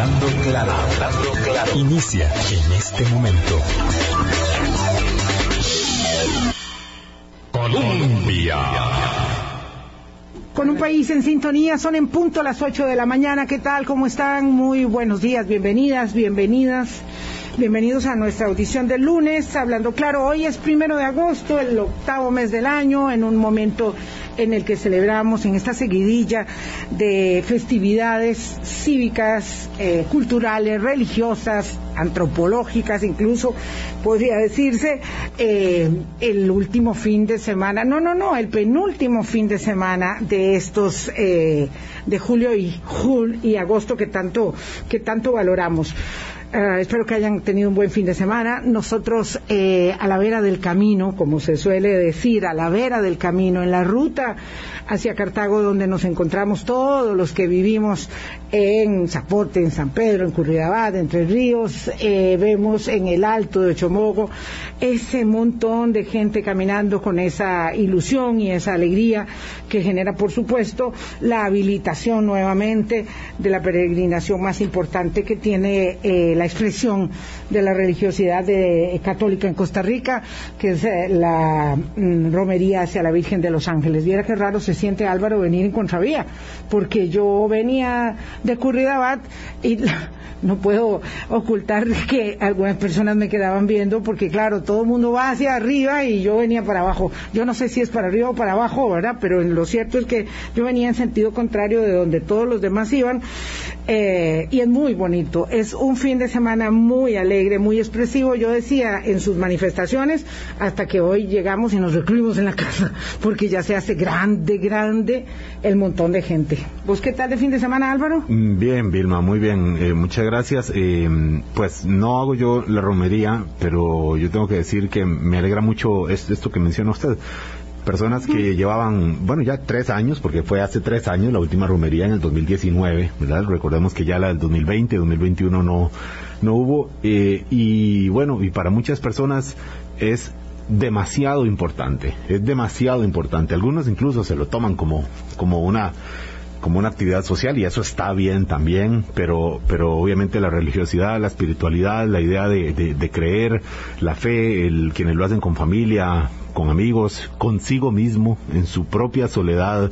Hablando claro, hablando claro. Inicia en este momento. Colombia. Con un país en sintonía, son en punto las 8 de la mañana. ¿Qué tal? ¿Cómo están? Muy buenos días, bienvenidas, bienvenidas. Bienvenidos a nuestra audición del lunes, hablando claro, hoy es primero de agosto, el octavo mes del año, en un momento en el que celebramos en esta seguidilla de festividades cívicas, eh, culturales, religiosas, antropológicas, incluso podría decirse, eh, el último fin de semana, no, no, no, el penúltimo fin de semana de estos eh, de julio y, jul y agosto que tanto, que tanto valoramos. Uh, espero que hayan tenido un buen fin de semana. Nosotros, eh, a la vera del camino, como se suele decir, a la vera del camino, en la ruta hacia Cartago, donde nos encontramos todos los que vivimos en Zapote, en San Pedro, en Curridabat, Entre Ríos, eh, vemos en el Alto de Chomogo ese montón de gente caminando con esa ilusión y esa alegría que genera, por supuesto, la habilitación nuevamente de la peregrinación más importante que tiene eh, la expresión de la religiosidad de, eh, católica en Costa Rica, que es eh, la mm, romería hacia la Virgen de los Ángeles. Viera qué raro se siente Álvaro venir en contravía, porque yo venía de Curridabat y no puedo ocultar que algunas personas me quedaban viendo, porque claro, todo el mundo va hacia arriba y yo venía para abajo. Yo no sé si es para arriba o para abajo, ¿verdad? Pero lo cierto es que yo venía en sentido contrario de donde todos los demás iban eh, y es muy bonito. Es un fin de semana muy alegre, muy expresivo. Yo decía en sus manifestaciones hasta que hoy llegamos y nos recluimos en la casa porque ya se hace grande, grande el montón de gente. ¿Vos qué tal de fin de semana, Álvaro? Mm, bien, Vilma, muy bien. Eh, muchas gracias. Eh, pues no hago yo la romería, pero yo tengo que decir que me alegra mucho esto que menciona usted personas que llevaban, bueno, ya tres años, porque fue hace tres años la última romería en el 2019, ¿verdad? Recordemos que ya la del 2020, 2021 no, no hubo, eh, y bueno, y para muchas personas es demasiado importante, es demasiado importante. Algunos incluso se lo toman como, como una como una actividad social y eso está bien también, pero, pero obviamente la religiosidad, la espiritualidad, la idea de, de creer, la fe, el, quienes lo hacen con familia, con amigos, consigo mismo, en su propia soledad,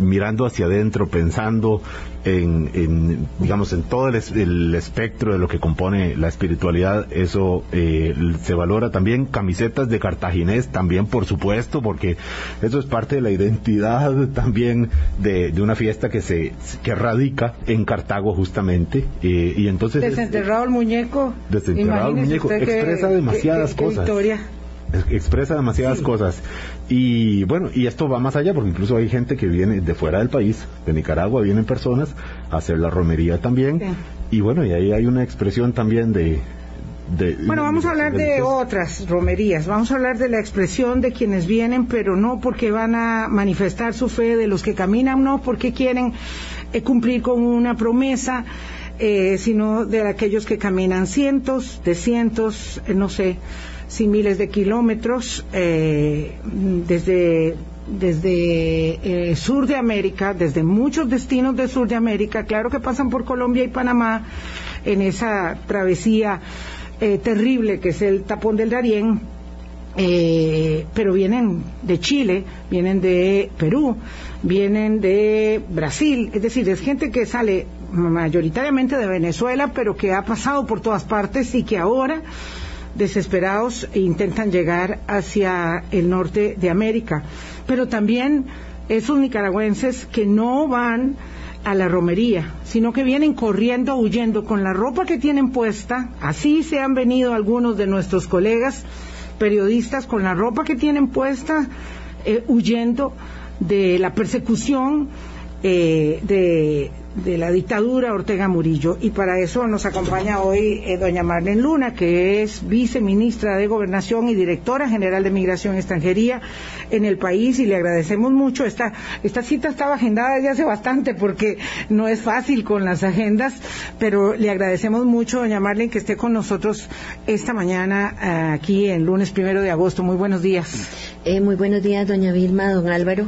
mirando hacia adentro, pensando en, digamos, en todo el, espectro de lo que compone la espiritualidad, eso eh, se valora también. Camisetas de cartaginés también, por supuesto, porque eso es parte de la identidad también de, una fiesta que se que radica en Cartago justamente. Eh, y entonces desenterrado el muñeco. Desenterrado el muñeco expresa demasiadas cosas expresa demasiadas cosas. Y bueno, y esto va más allá, porque incluso hay gente que viene de fuera del país, de Nicaragua, vienen personas a hacer la romería también. Y bueno, y ahí hay una expresión también de... bueno, vamos a hablar de otras romerías, vamos a hablar de la expresión de quienes vienen, pero no porque van a manifestar su fe, de los que caminan, no porque quieren eh, cumplir con una promesa. Eh, sino de aquellos que caminan cientos, de cientos, eh, no sé, sin miles de kilómetros eh, desde desde eh, sur de América, desde muchos destinos del sur de América, claro que pasan por Colombia y Panamá en esa travesía eh, terrible que es el tapón del Darién, pero vienen de Chile, vienen de Perú, vienen de Brasil, es decir, es gente que sale mayoritariamente de Venezuela, pero que ha pasado por todas partes y que ahora desesperados e intentan llegar hacia el norte de América. Pero también esos nicaragüenses que no van a la romería, sino que vienen corriendo, huyendo con la ropa que tienen puesta. Así se han venido algunos de nuestros colegas periodistas con la ropa que tienen puesta, eh, huyendo de la persecución eh, de, la dictadura Ortega Murillo. Y para eso nos acompaña hoy eh, doña Marlene Luna, que es viceministra de Gobernación y directora general de Migración y Extranjería en el país y le agradecemos mucho. Esta, esta cita estaba agendada desde hace bastante porque no es fácil con las agendas, pero le agradecemos mucho, doña Marlene, que esté con nosotros esta mañana eh, aquí en lunes primero de agosto. Muy buenos días. Eh, muy buenos días, doña Vilma, don Álvaro.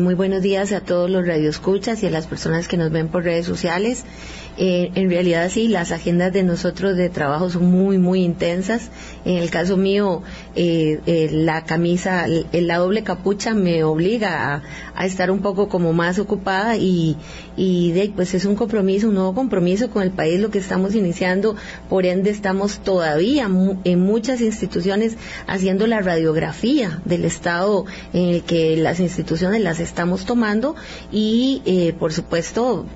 Muy buenos días a todos los radioescuchas y a las personas que nos ven por redes sociales. Eh, en realidad sí, las agendas de nosotros de trabajo son muy, muy intensas. En el caso mío, eh, eh, la camisa, la doble capucha me obliga a, estar un poco como más ocupada y, y de, pues es un compromiso, un nuevo compromiso con el país lo que estamos iniciando. Por ende, estamos todavía en muchas instituciones haciendo la radiografía del estado en el que las instituciones las estamos tomando y, por supuesto,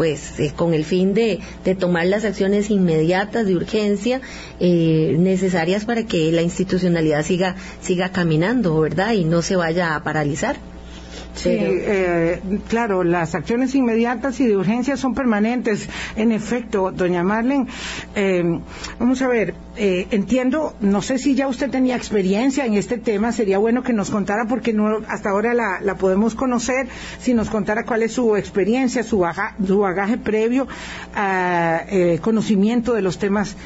pues eh, con el fin de, tomar las acciones inmediatas de urgencia eh, necesarias para que la institucionalidad siga siga caminando, ¿verdad? Y no se vaya a paralizar. Sí, eh, claro, las acciones inmediatas y de urgencia son permanentes. En efecto, doña Marlen, eh, vamos a ver, eh, entiendo, no sé si ya usted tenía experiencia en este tema, sería bueno que nos contara porque no, hasta ahora la, podemos conocer, si nos contara cuál es su experiencia, su, su bagaje previo, a, conocimiento de los temas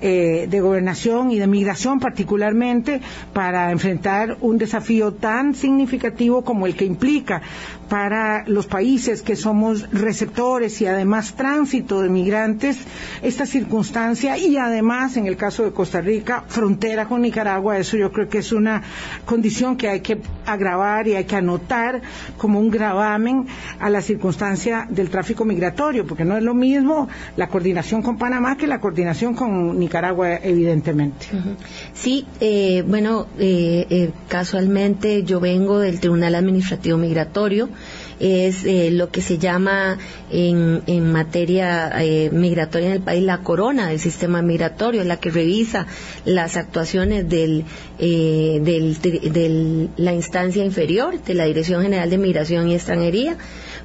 eh, de gobernación y de migración particularmente para enfrentar un desafío tan significativo como el que implica para los países que somos receptores y además tránsito de migrantes esta circunstancia y además en el caso de Costa Rica frontera con Nicaragua eso yo creo que es una condición que hay que agravar y hay que anotar como un gravamen a la circunstancia del tráfico migratorio porque no es lo mismo la coordinación con Panamá que la coordinación con Nicaragua evidentemente sí eh, bueno eh, eh, casualmente yo vengo del Tribunal Administrativo Migratorio es eh, lo que se llama en, materia eh, migratoria en el país la corona del sistema migratorio, la que revisa las actuaciones del, del, la instancia inferior de la Dirección General de Migración y Extranjería.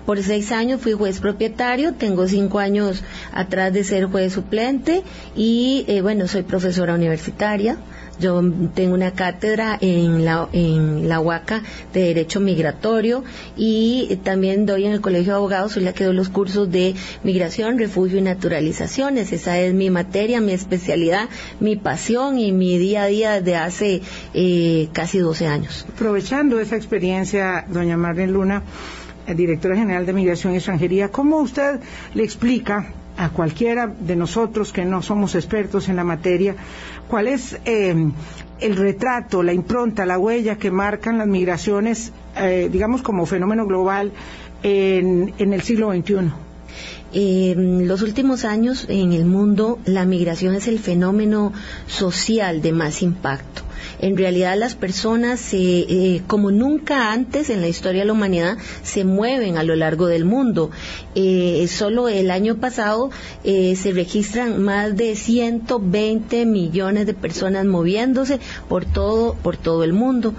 Por seis años fui juez propietario, tengo cinco años atrás de ser juez suplente y bueno, soy profesora universitaria. Yo tengo una cátedra en la, en UACA de Derecho Migratorio y también doy en el Colegio de Abogados, soy la que doy los cursos de Migración, Refugio y Naturalizaciones. Esa es mi materia, mi especialidad, mi pasión y mi día a día desde hace eh, casi 12 años. Aprovechando esa experiencia, doña Marlene Luna, eh, directora general de Migración y Extranjería, ¿cómo usted le explica a cualquiera de nosotros que no somos expertos en la materia, cuál es eh, el retrato, la impronta, la huella que marcan las migraciones, eh, digamos, como fenómeno global en, en el siglo XXI. En los últimos años en el mundo la migración es el fenómeno social de más impacto en realidad las personas, eh, como nunca antes en la historia de la humanidad, se mueven a lo largo del mundo. Eh, solo el año pasado eh, se registran más de 120 millones de personas moviéndose por todo, por todo el mundo.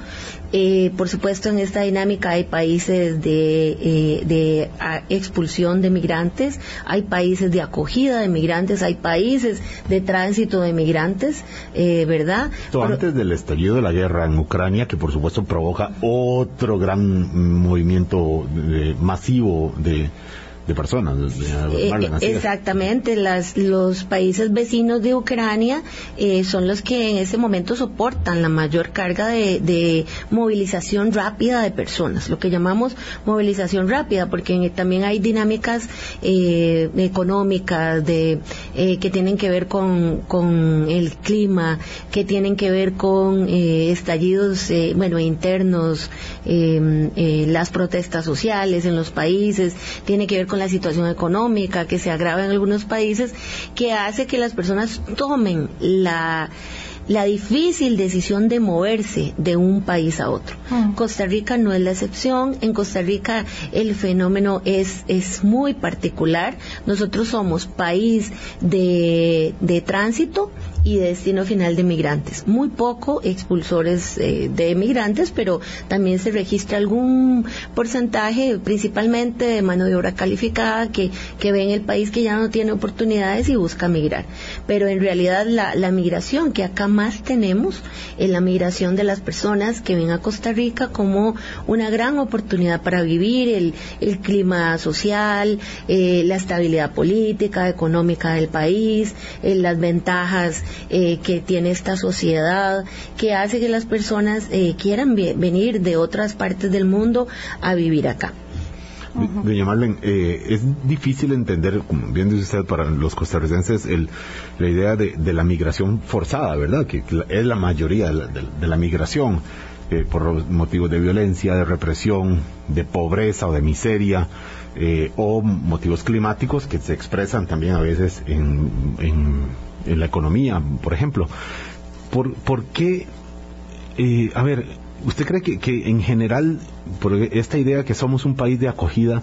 Eh, por supuesto, en esta dinámica hay países de, eh, de expulsión de migrantes, hay países de acogida de migrantes, hay países de tránsito de migrantes, eh, ¿verdad? antes del estallido de la guerra en Ucrania, que por supuesto provoca otro gran movimiento masivo de de personas. Eh, exactamente, las, los países vecinos de Ucrania eh, son los que en ese momento soportan la mayor carga de, movilización rápida de personas, lo que llamamos movilización rápida, porque también hay dinámicas eh, económicas de, que tienen que ver con, con, el clima, que tienen que ver con estallidos, bueno, internos, las protestas sociales en los países, tiene que ver con la situación económica que se agrava en algunos países, que hace que las personas tomen la la difícil decisión de moverse de un país a otro. Mm. Costa Rica no es la excepción. En Costa Rica el fenómeno es, es muy particular. Nosotros somos país de, de tránsito y destino final de migrantes. Muy poco expulsores eh, de migrantes, pero también se registra algún porcentaje, principalmente de mano de obra calificada, que, que ve en el país que ya no tiene oportunidades y busca migrar. Pero en realidad la, la migración que acá más tenemos es la migración de las personas que ven a Costa Rica como una gran oportunidad para vivir el, el clima social, eh, la estabilidad política, económica del país, eh, las ventajas eh, que tiene esta sociedad, que hace que las personas eh, quieran venir de otras partes del mundo a vivir acá. Doña Marlene, eh, es difícil entender, como bien dice usted, para los costarricenses, el, la idea de, la migración forzada, ¿verdad? Que es la mayoría de la, migración. Eh, por motivos de violencia, de represión, de pobreza o de miseria, eh, o motivos climáticos que se expresan también a veces en, en, la economía, por ejemplo. ¿Por, qué? Eh, a ver, ¿usted cree que, que en general, por esta idea que somos un país de acogida,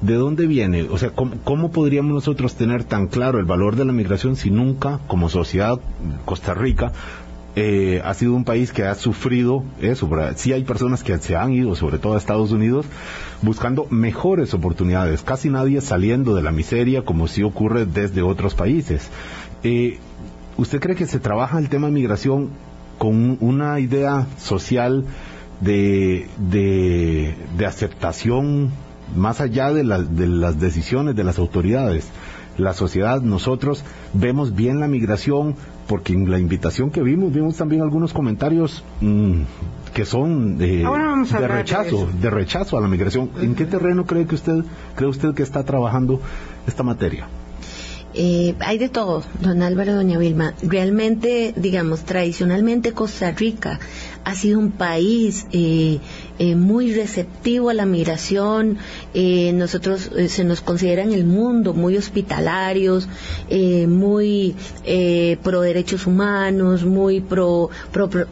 ¿de dónde viene? O sea, ¿cómo, ¿cómo, podríamos nosotros tener tan claro el valor de la migración si nunca, como sociedad Costa Rica, eh, ha sido un país que ha sufrido eso. Sí hay personas que se han ido, sobre todo a Estados Unidos, buscando mejores oportunidades. Casi nadie saliendo de la miseria como sí ocurre desde otros países. Eh, ¿Usted cree que se trabaja el tema de migración con una idea social de, de, aceptación más allá de, de las decisiones de las autoridades? la sociedad, nosotros vemos bien la migración, porque en la invitación que vimos, vimos también algunos comentarios mm, que son de rechazo, de, rechazo a la migración. ¿En qué terreno cree que usted, cree usted que está trabajando esta materia? Eh, hay de todo, don Álvaro, doña Vilma. Realmente, digamos, tradicionalmente Costa Rica ha sido un país eh, eh, muy receptivo a la migración. Eh, nosotros se nos considera en el mundo muy hospitalarios, muy pro derechos humanos, muy pro,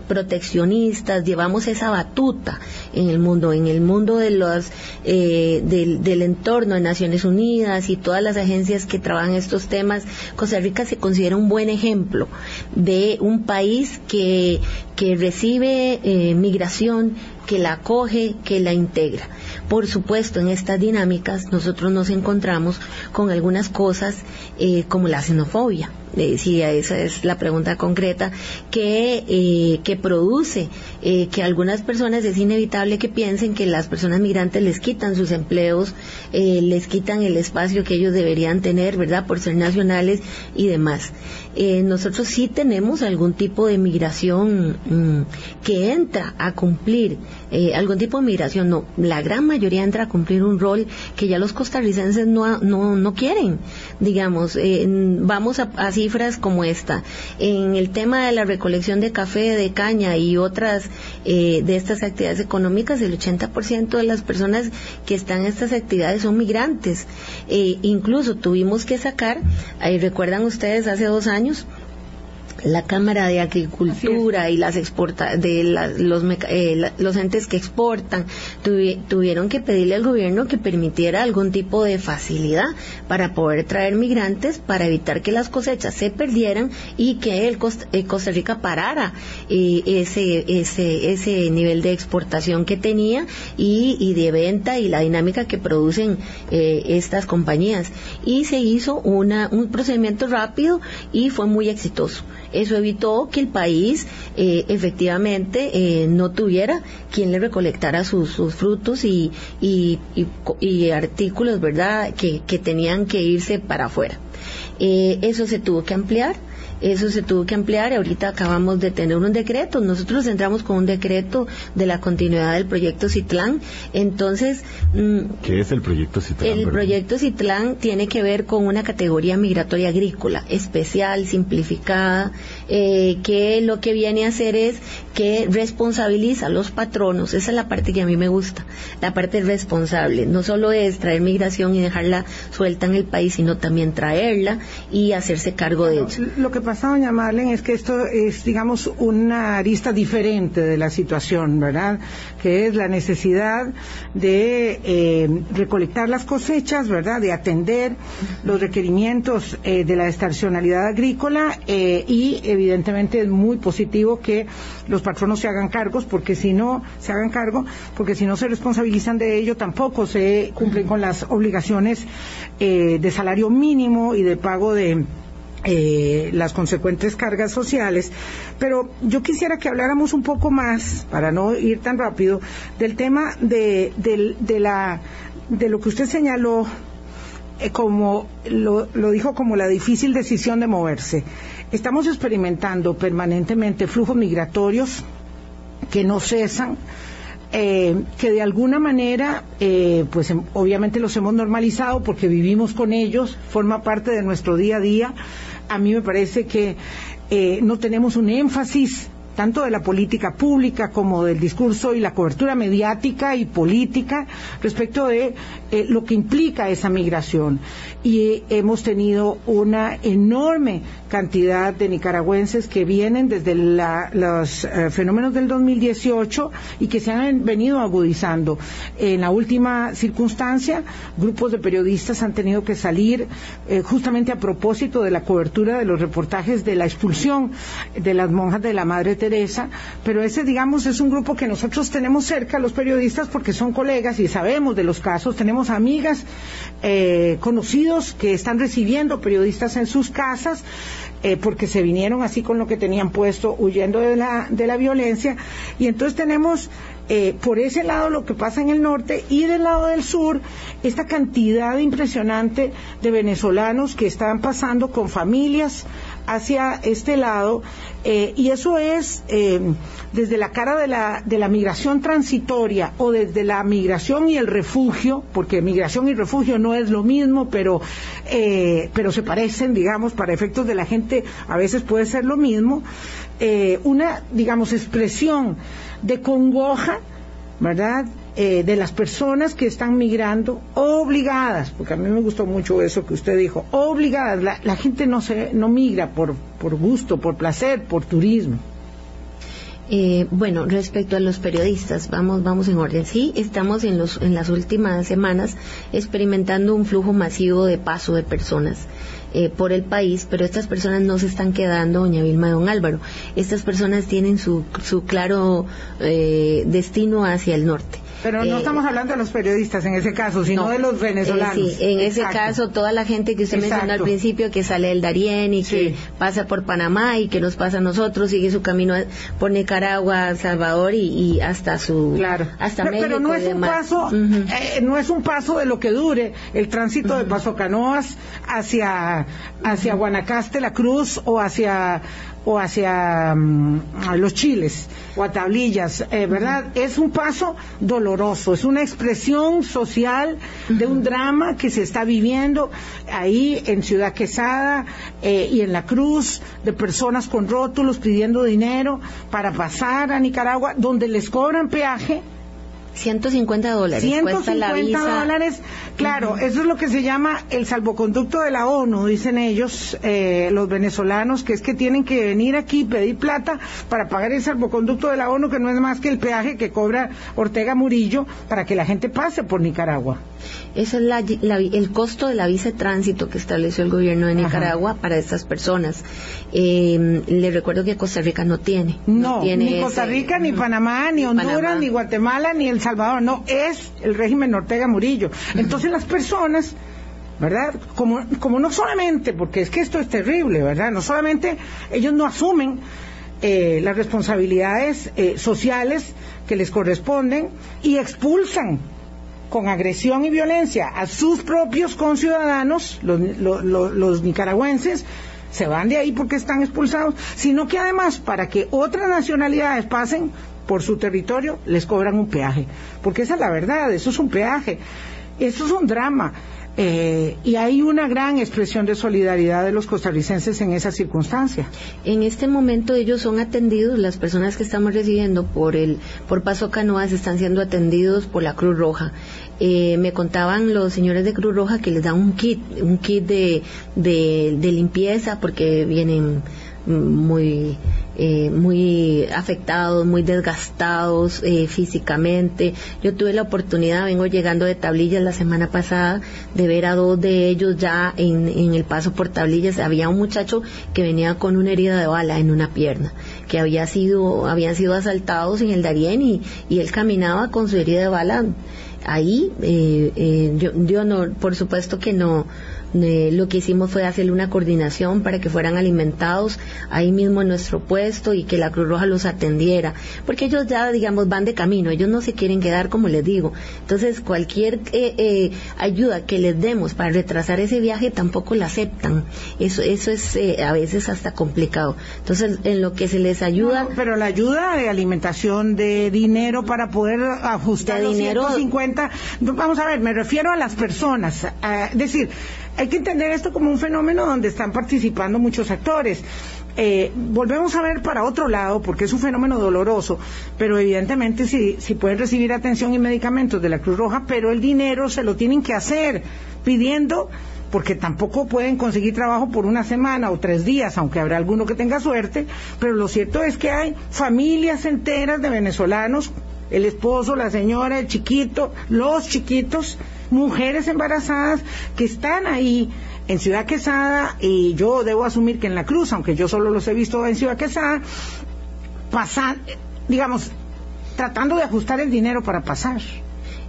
proteccionistas. Llevamos esa batuta en el mundo, en el mundo de los del, del entorno de Naciones Unidas y todas las agencias que trabajan estos temas. Costa Rica se considera un buen ejemplo de un país que, que recibe eh, migración, que la acoge, que la integra. Por supuesto, en estas dinámicas nosotros nos encontramos con algunas cosas eh, como la xenofobia. decía, esa es la pregunta concreta que, eh, que produce eh, que algunas personas es inevitable que piensen que las personas migrantes les quitan sus empleos, les quitan el espacio que ellos deberían tener, ¿verdad? Por ser nacionales y demás. nosotros sí tenemos algún tipo de migración mm, que entra a cumplir algún tipo de migración, no, la gran mayoría entra a cumplir un rol que ya los costarricenses no, no, no quieren. Digamos, eh, vamos a, cifras como esta. En el tema de la recolección de café, de caña y otras eh, de estas actividades económicas, el 80% de las personas que están en estas actividades son migrantes. Eh, incluso tuvimos que sacar, recuerdan ustedes hace dos años, la Cámara de Agricultura y las exporta de los, eh, los entes que exportan tuvieron que pedirle al gobierno que permitiera algún tipo de facilidad para poder traer migrantes para evitar que las cosechas se perdieran y que el eh, Costa, Rica parara eh, ese, ese, ese nivel de exportación que tenía y, y de venta y la dinámica que producen estas compañías. Y se hizo una, un procedimiento rápido y fue muy exitoso. Eso evitó que el país eh, efectivamente eh, no tuviera quien le recolectara sus, frutos y, artículos, ¿verdad?, que, tenían que irse para afuera. Eh, eso se tuvo que ampliar eso se tuvo que ampliar y ahorita acabamos de tener un decreto. Nosotros entramos con un decreto de la continuidad del proyecto Citlán. Entonces. Mm, ¿Qué es el proyecto Citlán? El proyecto Citlán tiene que ver con una categoría migratoria agrícola especial, simplificada, eh, que lo que viene a hacer es que responsabiliza a los patronos. Esa es la parte que a mí me gusta, la parte responsable. No solo es traer migración y dejarla suelta en el país, sino también traerla y hacerse cargo de ella. Lo que pasa, doña Marlene, es que esto es, digamos, una arista diferente de la situación, ¿verdad? Que es la necesidad de eh, recolectar las cosechas, ¿verdad? De atender los requerimientos eh, de la estacionalidad agrícola eh, y, evidentemente, es muy positivo que los patronos se hagan cargos, porque si no se hagan cargo, porque si no se responsabilizan de ello, tampoco se cumplen con las obligaciones de salario mínimo y de pago de eh, las consecuentes cargas sociales, pero yo quisiera que habláramos un poco más, para no ir tan rápido, del tema de, la, de lo que usted señaló eh, como lo, dijo como la difícil decisión de moverse. Estamos experimentando permanentemente flujos migratorios que no cesan, eh, que de alguna manera, eh, pues em, obviamente los hemos normalizado porque vivimos con ellos, forma parte de nuestro día a día. A mí me parece que eh, no tenemos un énfasis tanto de la política pública como del discurso y la cobertura mediática y política respecto de eh, lo que implica esa migración. Y hemos tenido una enorme cantidad de nicaragüenses que vienen desde los eh, fenómenos del 2018 y que se han venido agudizando. En la última circunstancia, grupos de periodistas han tenido que salir eh, justamente a propósito de la cobertura de los reportajes de la expulsión de las monjas de la Madre Teresa, pero ese, digamos, es un grupo que nosotros tenemos cerca, los periodistas, porque son colegas y sabemos de los casos, tenemos amigas, eh, conocidos que están recibiendo periodistas en sus casas, eh, porque se vinieron así con lo que tenían puesto, huyendo de la, de la violencia, y entonces tenemos eh, por ese lado lo que pasa en el norte y del lado del sur esta cantidad impresionante de venezolanos que están pasando con familias hacia este lado eh, y eso es eh, desde la cara de la, de la migración transitoria o desde la migración y el refugio, porque migración y refugio no es lo mismo, pero, eh, pero se parecen, digamos, para efectos de la gente a veces puede ser lo mismo, una, digamos, expresión de congoja, ¿verdad? Eh, de las personas que están migrando obligadas, porque a mí me gustó mucho eso que usted dijo, obligadas. La, gente no se no migra por, por gusto, por placer, por turismo. Eh, bueno, respecto a los periodistas, vamos, vamos en orden. Sí, estamos en, los, en las últimas semanas experimentando un flujo masivo de paso de personas. Eh, por el país, pero estas personas no se están quedando, doña Vilma don Álvaro. Estas personas tienen su, su claro eh, destino hacia el norte. Pero no eh, estamos hablando de los periodistas en ese caso, sino de los venezolanos. sí, en ese caso, toda la gente que usted mencionó al principio, que sale del Darién y que pasa por Panamá y que nos pasa a nosotros, sigue su camino por Nicaragua, Salvador y, hasta su claro. hasta pero, Pero no es un paso, no es un paso de lo que dure el tránsito de Paso Canoas hacia hacia Guanacaste, La Cruz o hacia o hacia mm, los chiles o a tablillas, eh, ¿verdad? Es un paso doloroso, es una expresión social de un drama que se está viviendo ahí en Ciudad Quesada eh, y en La Cruz, de personas con rótulos pidiendo dinero para pasar a Nicaragua, donde les cobran peaje 150 dólares. 150 dólares, claro, eso es lo que se llama el salvoconducto de la ONU, dicen ellos, eh, los venezolanos, que es que tienen que venir aquí pedir plata para pagar el salvoconducto de la ONU, que no es más que el peaje que cobra Ortega Murillo para que la gente pase por Nicaragua. Ese es el costo de la visa de tránsito que estableció el gobierno de Nicaragua para estas personas. Eh, le recuerdo que Costa Rica no tiene. No, ni Costa Rica, ni Panamá, ni Honduras, ni Guatemala, ni El Salvador. No, es el régimen Ortega Murillo. Entonces las personas... ¿verdad? Como, como no solamente, porque es que esto es terrible, ¿verdad? No solamente ellos no asumen eh, las responsabilidades eh, sociales que les corresponden y expulsan con agresión y violencia a sus propios conciudadanos, los, los, nicaragüenses, se van de ahí porque están expulsados, sino que además para que otras nacionalidades pasen por su territorio les cobran un peaje, porque esa es la verdad, eso es un peaje, eso es un drama. Eh, y hay una gran expresión de solidaridad de los costarricenses en esa circunstancia. En este momento ellos son atendidos, las personas que estamos recibiendo por el por Paso Canoas están siendo atendidos por la Cruz Roja. Eh, me contaban los señores de Cruz Roja que les dan un kit, un kit de, de limpieza porque vienen muy eh, muy afectados, muy desgastados eh, físicamente. Yo tuve la oportunidad, vengo llegando de tablillas la semana pasada, de ver a dos de ellos ya en, en el paso por tablillas. Había un muchacho que venía con una herida de bala en una pierna, que había sido, habían sido asaltados en el Darién y, y él caminaba con su herida de bala ahí. Eh, yo, yo no, por supuesto que no lo que hicimos fue hacerle una coordinación para que fueran alimentados ahí mismo en nuestro puesto y que la Cruz Roja los atendiera, porque ellos ya, digamos, van de camino, ellos no se quieren quedar, como les digo. Entonces, cualquier eh, eh, ayuda que les demos para retrasar ese viaje tampoco la aceptan. Eso, eso es eh, a veces hasta complicado. Entonces, en lo que se les ayuda. pero la ayuda de alimentación, de dinero para poder ajustar de los dinero, 150, vamos a ver, me refiero a las personas. es decir, hay que entender esto como un fenómeno donde están participando muchos actores. Eh, volvemos a ver para otro lado, porque es un fenómeno doloroso, pero evidentemente si, si pueden recibir atención y medicamentos de la Cruz Roja, pero el dinero se lo tienen que hacer pidiendo porque tampoco pueden conseguir trabajo por una semana o tres días, aunque habrá alguno que tenga suerte, pero lo cierto es que hay familias enteras de venezolanos, el esposo, la señora, el chiquito, los chiquitos, mujeres embarazadas que están ahí en Ciudad Quesada y yo debo asumir que en La Cruz, aunque yo solo los he visto en Ciudad Quesada, pasan, digamos, tratando de ajustar el dinero para pasar.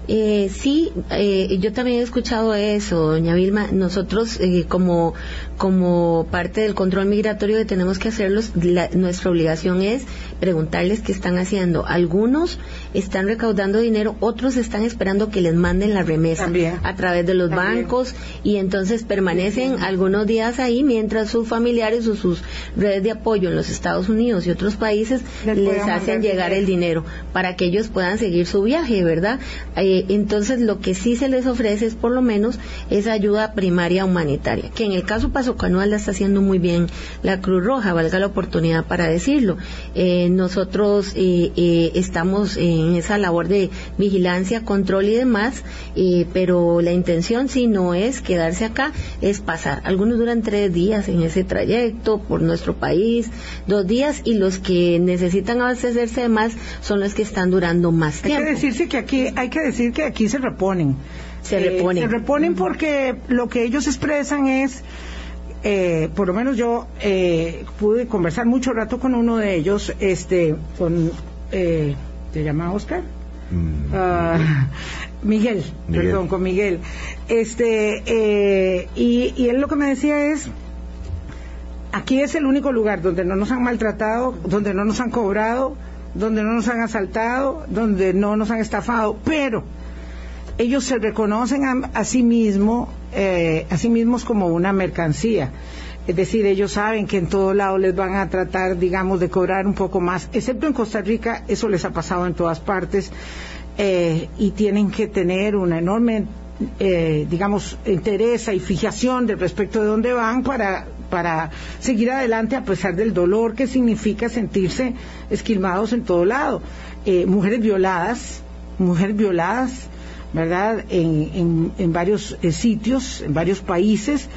Eh, sí, eh, yo también he escuchado eso, doña Vilma. Nosotros, eh, como, como parte del control migratorio que tenemos que hacerlos, nuestra obligación es preguntarles qué están haciendo. Algunos están recaudando dinero, otros están esperando que les manden la remesa a través de los bancos y entonces permanecen algunos días ahí mientras sus familiares o sus redes de apoyo en los Estados Unidos y otros países les, hacen llegar el dinero para que ellos puedan seguir su viaje, ¿verdad? Eh, entonces lo que sí se les ofrece es por lo menos esa ayuda primaria humanitaria, que en el caso Paso Canual la está haciendo muy bien la Cruz Roja, valga la oportunidad para decirlo. Eh, nosotros eh, eh, estamos en esa labor de vigilancia, control y demás, eh, pero la intención si no es quedarse acá, es pasar. Algunos duran tres días en ese trayecto por nuestro país, dos días, y los que necesitan abastecerse de más son los que están durando más tiempo. Hay que decirse que aquí, hay que decir que aquí se reponen. Se reponen. Se reponen porque lo que ellos expresan es eh, por lo menos yo eh, pude conversar mucho rato con uno de ellos, este, con, eh, ¿te llama Oscar? Mm. Ah, Miguel, perdón, con Miguel. Este, eh, y, y él lo que me decía es, aquí es el único lugar donde no nos han maltratado, donde no nos han cobrado, donde no nos han asaltado, donde no nos han estafado, pero ellos se reconocen a, sí mismos, eh, a sí mismos como una mercancía. Es decir, ellos saben que en todo lado les van a tratar, digamos, de cobrar un poco más, excepto en Costa Rica, eso les ha pasado en todas partes, eh, y tienen que tener una enorme, eh, digamos, interés y fijación de respecto de dónde van para, para seguir adelante a pesar del dolor que significa sentirse esquilmados en todo lado. Eh, mujeres violadas, mujeres violadas, ¿verdad? En, en, varios eh, sitios, en varios países,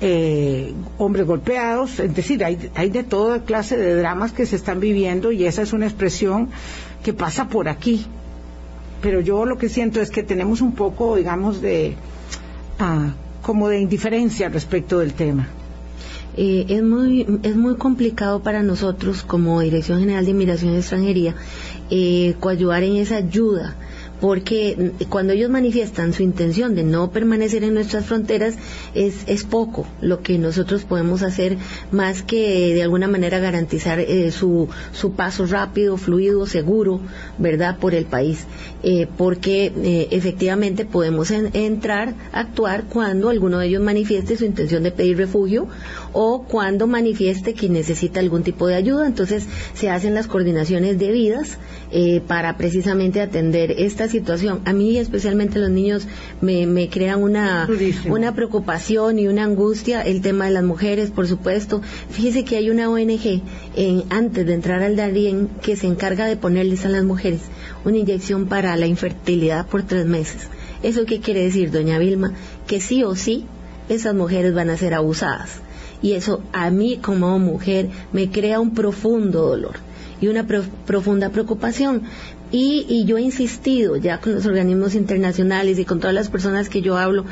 eh, hombres golpeados, es decir, hay, hay de toda clase de dramas que se están viviendo y esa es una expresión que pasa por aquí. Pero yo lo que siento es que tenemos un poco, digamos, de ah, como de indiferencia respecto del tema. Eh, es muy es muy complicado para nosotros como Dirección General de Inmigración y Extranjería eh, coayudar en esa ayuda porque cuando ellos manifiestan su intención de no permanecer en nuestras fronteras es, es poco lo que nosotros podemos hacer más que de alguna manera garantizar eh, su, su paso rápido, fluido, seguro, ¿verdad?, por el país. Eh, porque eh, efectivamente podemos entrar, actuar cuando alguno de ellos manifieste su intención de pedir refugio o cuando manifieste que necesita algún tipo de ayuda. Entonces se hacen las coordinaciones debidas para precisamente atender esta situación. A mí, especialmente los niños, me, me crean una, una preocupación y una angustia el tema de las mujeres, por supuesto. Fíjese que hay una ONG en, antes de entrar al Darien que se encarga de ponerles a las mujeres una inyección para la infertilidad por tres meses. ¿Eso qué quiere decir, doña Vilma? Que sí o sí esas mujeres van a ser abusadas. Y eso a mí como mujer me crea un profundo dolor y una profunda preocupación Y, yo he insistido ya con los organismos internacionales y con todas las personas que yo hablo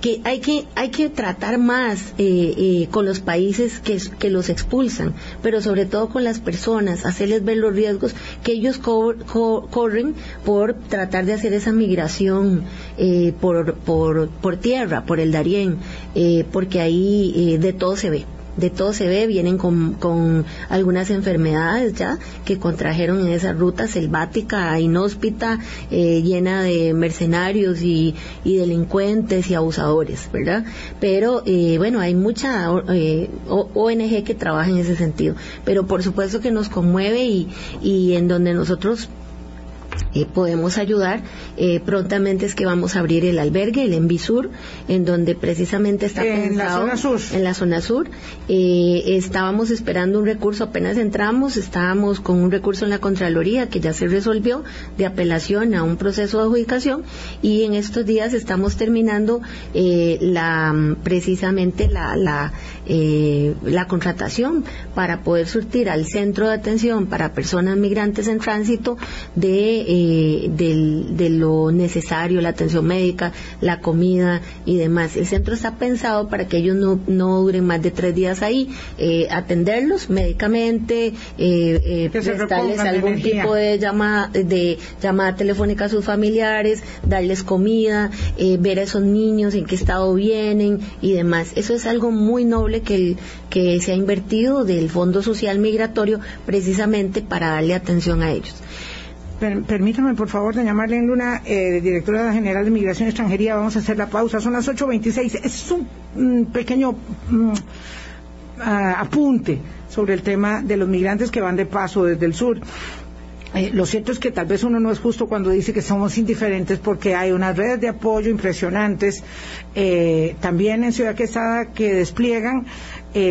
que hay que, hay que tratar más eh, eh, con los países que, que, los expulsan, pero sobre todo con las personas, hacerles ver los riesgos que ellos corren por tratar de hacer esa migración eh, por, por, por, tierra, por el Darién, porque ahí de todo se ve de todo se ve, vienen con, con algunas enfermedades ya que contrajeron en esa ruta selvática, inhóspita, eh, llena de mercenarios y, y, delincuentes y abusadores, ¿verdad? Pero eh, bueno, hay mucha eh, ONG que trabaja en ese sentido, pero por supuesto que nos conmueve y, y en donde nosotros eh, podemos ayudar. Eh, prontamente es que vamos a abrir el albergue, el Envisur, en donde precisamente está en pensado la zona sur. en la zona sur. Eh, estábamos esperando un recurso, apenas entramos, estábamos con un recurso en la Contraloría que ya se resolvió de apelación a un proceso de adjudicación y en estos días estamos terminando la precisamente la la, la contratación para poder surtir al centro de atención para personas migrantes en tránsito de eh, de lo necesario, la atención médica, la comida y demás. El centro está pensado para que ellos no, no duren más de tres días ahí, eh, atenderlos médicamente, eh, prestarles algún tipo de llamada, de llamada telefónica a sus familiares, darles comida, ver a esos niños en qué estado vienen y demás. Eso es algo muy noble que, que se ha invertido del Fondo Social Migratorio precisamente para darle atención a ellos permítame, por favor, de llamarle en Luna, eh, directora general de Migración Extranjería. Vamos a hacer la pausa. Son las 8.26. Es un pequeño mm, apunte sobre el tema de los migrantes que van de paso desde el sur. Eh, lo cierto es que tal vez uno no es justo cuando dice que somos indiferentes porque hay unas redes de apoyo impresionantes eh, también en Ciudad Quesada que despliegan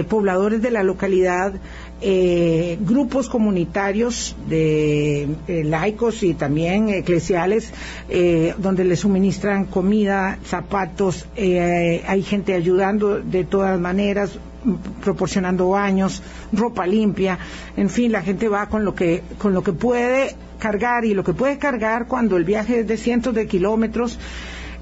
pobladores de la localidad eh, grupos comunitarios de laicos y también eclesiales eh, donde les suministran comida, zapatos, eh, hay gente ayudando de todas maneras, proporcionando baños, ropa limpia, en fin, la gente va con lo que con lo que puede cargar y lo que puede cargar cuando el viaje es de cientos de kilómetros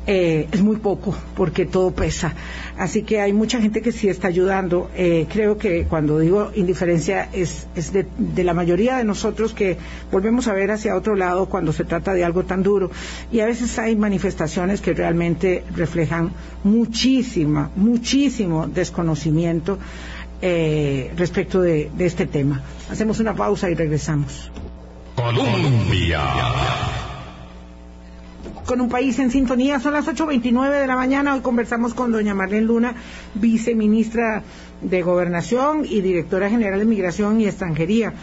eh, es muy poco porque todo pesa. Así que hay mucha gente que sí está ayudando. Eh, creo que cuando digo indiferencia es, es de, la mayoría de nosotros que volvemos a ver hacia otro lado cuando se trata de algo tan duro. Y a veces hay manifestaciones que realmente reflejan muchísima, muchísimo desconocimiento eh, respecto de, de este tema. Hacemos una pausa y regresamos. Colombia con un país en sintonía. Son las 8.29 de la mañana. Hoy conversamos con doña Marlene Luna, viceministra de Gobernación y directora general de Migración y Extranjería.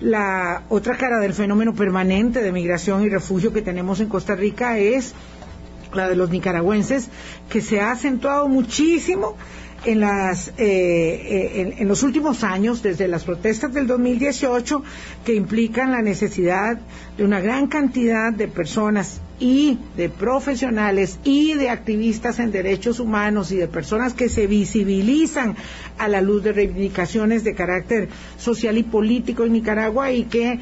La otra cara del fenómeno permanente de migración y refugio que tenemos en Costa Rica es la de los nicaragüenses, que se ha acentuado muchísimo en, las, eh, eh, en, los últimos años, desde las protestas del 2018, que implican la necesidad de una gran cantidad de personas y de profesionales y de activistas en derechos humanos y de personas que se visibilizan a la luz de reivindicaciones de carácter social y político en Nicaragua y que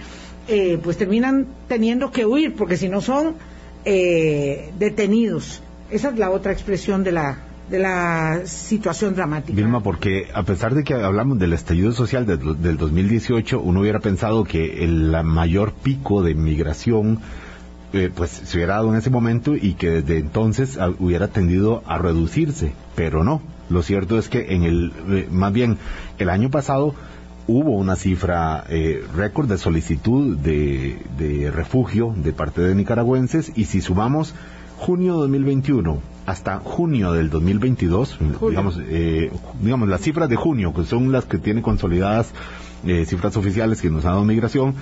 eh, pues terminan teniendo que huir porque si no son detenidos. Esa es la otra expresión de la de la situación dramática. Vilma, porque a pesar de que hablamos del estallido social del 2018, uno hubiera pensado que el mayor pico de migración eh, pues se hubiera dado en ese momento y que desde entonces hubiera tendido a reducirse, pero no. Lo cierto es que en el, eh, más bien, el año pasado hubo una cifra eh, récord de solicitud de, de refugio de parte de nicaragüenses y si sumamos junio 2021 hasta junio del 2022, digamos, eh, digamos las cifras de junio, que son las que tiene consolidadas eh, cifras oficiales que nos ha dado migración,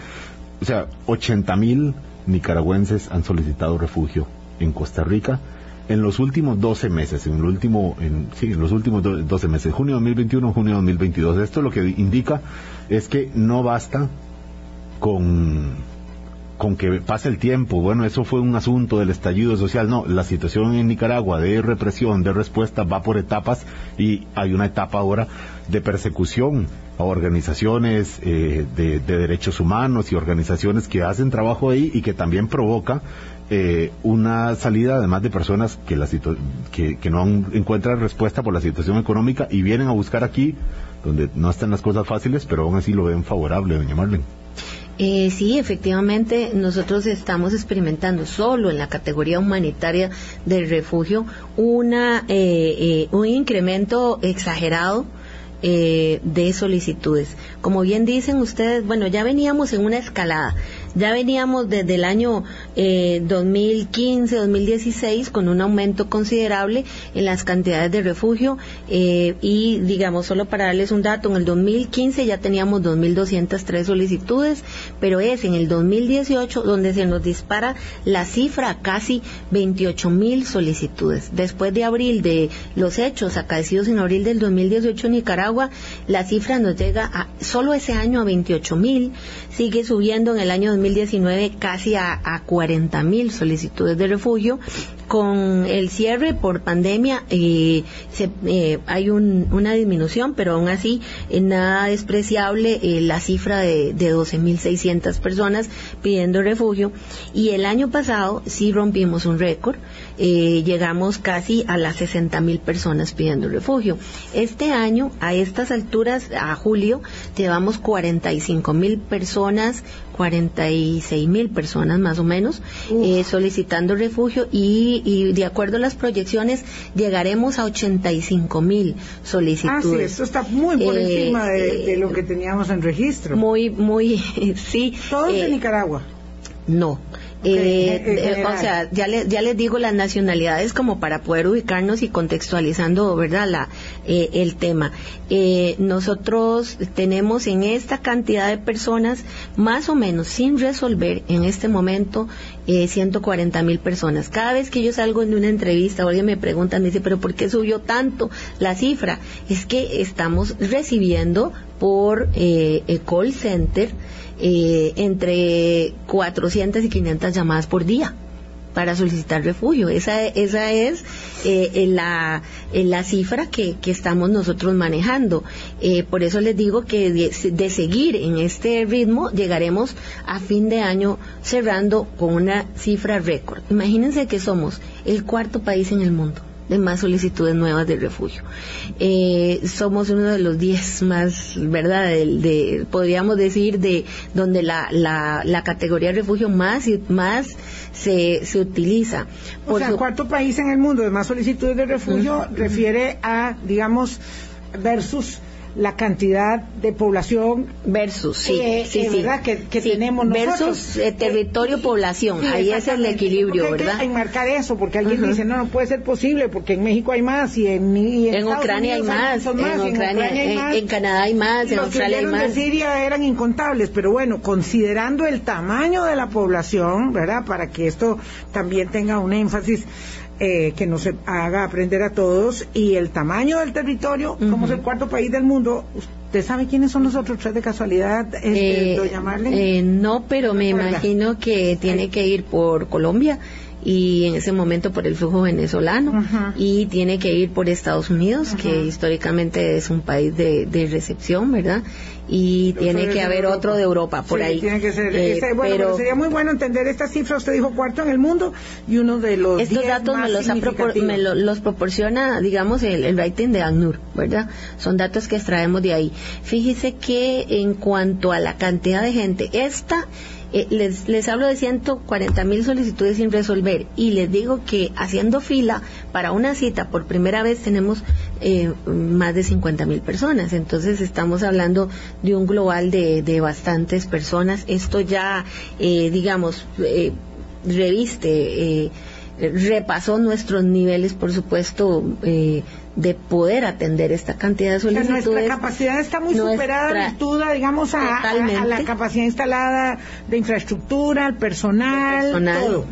o sea, 80 mil nicaragüenses han solicitado refugio en Costa Rica en los últimos 12 meses, en el último, en, sí, en los últimos 12 meses, junio 2021, junio 2022. Esto lo que indica es que no basta con con que pase el tiempo, bueno, eso fue un asunto del estallido social, no, la situación en Nicaragua de represión, de respuesta, va por etapas y hay una etapa ahora de persecución a organizaciones eh, de, derechos humanos y organizaciones que hacen trabajo ahí y que también provoca eh, una salida además de personas que, la que, que no encuentran respuesta por la situación económica y vienen a buscar aquí donde no están las cosas fáciles, pero aún así lo ven favorable, doña Marlene. Eh, sí, efectivamente, nosotros estamos experimentando solo en la categoría humanitaria del refugio una, eh, eh, un incremento exagerado de solicitudes. Como bien dicen ustedes, bueno, ya veníamos en una escalada. Ya veníamos desde el año eh, 2015, 2016 con un aumento considerable en las cantidades de refugio eh, y digamos, solo para darles un dato, en el 2015 ya teníamos 2.203 solicitudes, pero es en el 2018 donde se nos dispara la cifra a casi 28.000 solicitudes. Después de abril de los hechos acaecidos en abril del 2018 en Nicaragua, la cifra nos llega a solo ese año a 28.000, sigue subiendo en el año 2018 2019 casi a, a 40 mil solicitudes de refugio. Con el cierre por pandemia eh, eh, hay una disminución, pero aún así eh, nada despreciable la cifra de, de 12.600 personas pidiendo refugio. Y el año pasado sí rompimos un récord, llegamos casi a las 60.000 personas pidiendo refugio. Este año, a estas alturas, a julio, llevamos 45.000 personas 46 mil personas más o menos eh, solicitando refugio y, de acuerdo a las proyecciones llegaremos a 85 mil solicitudes. Ah, sí, esto está muy por eh, encima de, lo que teníamos en registro. Muy, muy, sí. Todos de eh, Nicaragua. No, eh, o sea, ya, ya les digo las nacionalidades como para poder ubicarnos y contextualizando, ¿verdad?, la, eh, el tema. Eh, nosotros tenemos en esta cantidad de personas, más o menos, sin resolver en este momento, 140 mil personas. Cada vez que yo salgo en una entrevista alguien me pregunta, me dice, pero ¿por qué subió tanto la cifra? Es que estamos recibiendo por call center, eh, entre 400 y 500 llamadas por día para solicitar refugio. Esa, esa es eh, la, la cifra que, que, estamos nosotros manejando. Eh, por eso les digo que de, seguir en este ritmo llegaremos a fin de año cerrando con una cifra récord. Imagínense que somos el cuarto país en el mundo de más solicitudes nuevas de refugio. Eh, somos uno de los diez más, ¿verdad? De, podríamos decir, de donde la, la, la categoría de refugio más, más se, se utiliza. o sea, cuarto país en el mundo de más solicitudes de refugio refiere a, digamos, versus la cantidad de población versus sí, eh, sí, sí, ¿verdad? que, tenemos nosotros. versus eh, territorio población. ahí es el equilibrio verdad hay que enmarcar eso porque alguien dice no no puede ser posible porque en México hay más y en en, Ucrania hay más, en, Ucrania, en, Canadá hay más en Australia hay más de Siria eran incontables pero bueno considerando el tamaño de la población verdad para que esto también tenga un énfasis eh, que nos haga aprender a todos y el tamaño del territorio, como es el cuarto país del mundo. ¿Usted sabe quiénes son los otros tres de casualidad, este, eh, eh, no, pero me imagino que tiene que ir por Colombia y en ese momento por el flujo venezolano y tiene que ir por Estados Unidos, que históricamente es un país de, de recepción, ¿verdad? y tiene que haber otro de Europa por ahí. Tiene que ser. Eh, bueno, sería muy bueno entender esta cifra. Usted dijo cuarto en el mundo y uno de los. Estos datos me, los, me los proporciona, digamos, el, el rating de ACNUR, ¿verdad? Son datos que extraemos de ahí. Fíjese que en cuanto a la cantidad de gente, esta eh, les, les hablo de 140 mil solicitudes sin resolver y les digo que haciendo fila para una cita por primera vez tenemos eh, más de 50 mil personas. Entonces estamos hablando de un global de, bastantes personas. Esto ya, eh, digamos, reviste repasó nuestros niveles, por supuesto, eh, de poder atender esta cantidad de solicitudes. nuestra capacidad está muy superada virtud, digamos, a, la capacidad instalada de infraestructura, el personal, todo.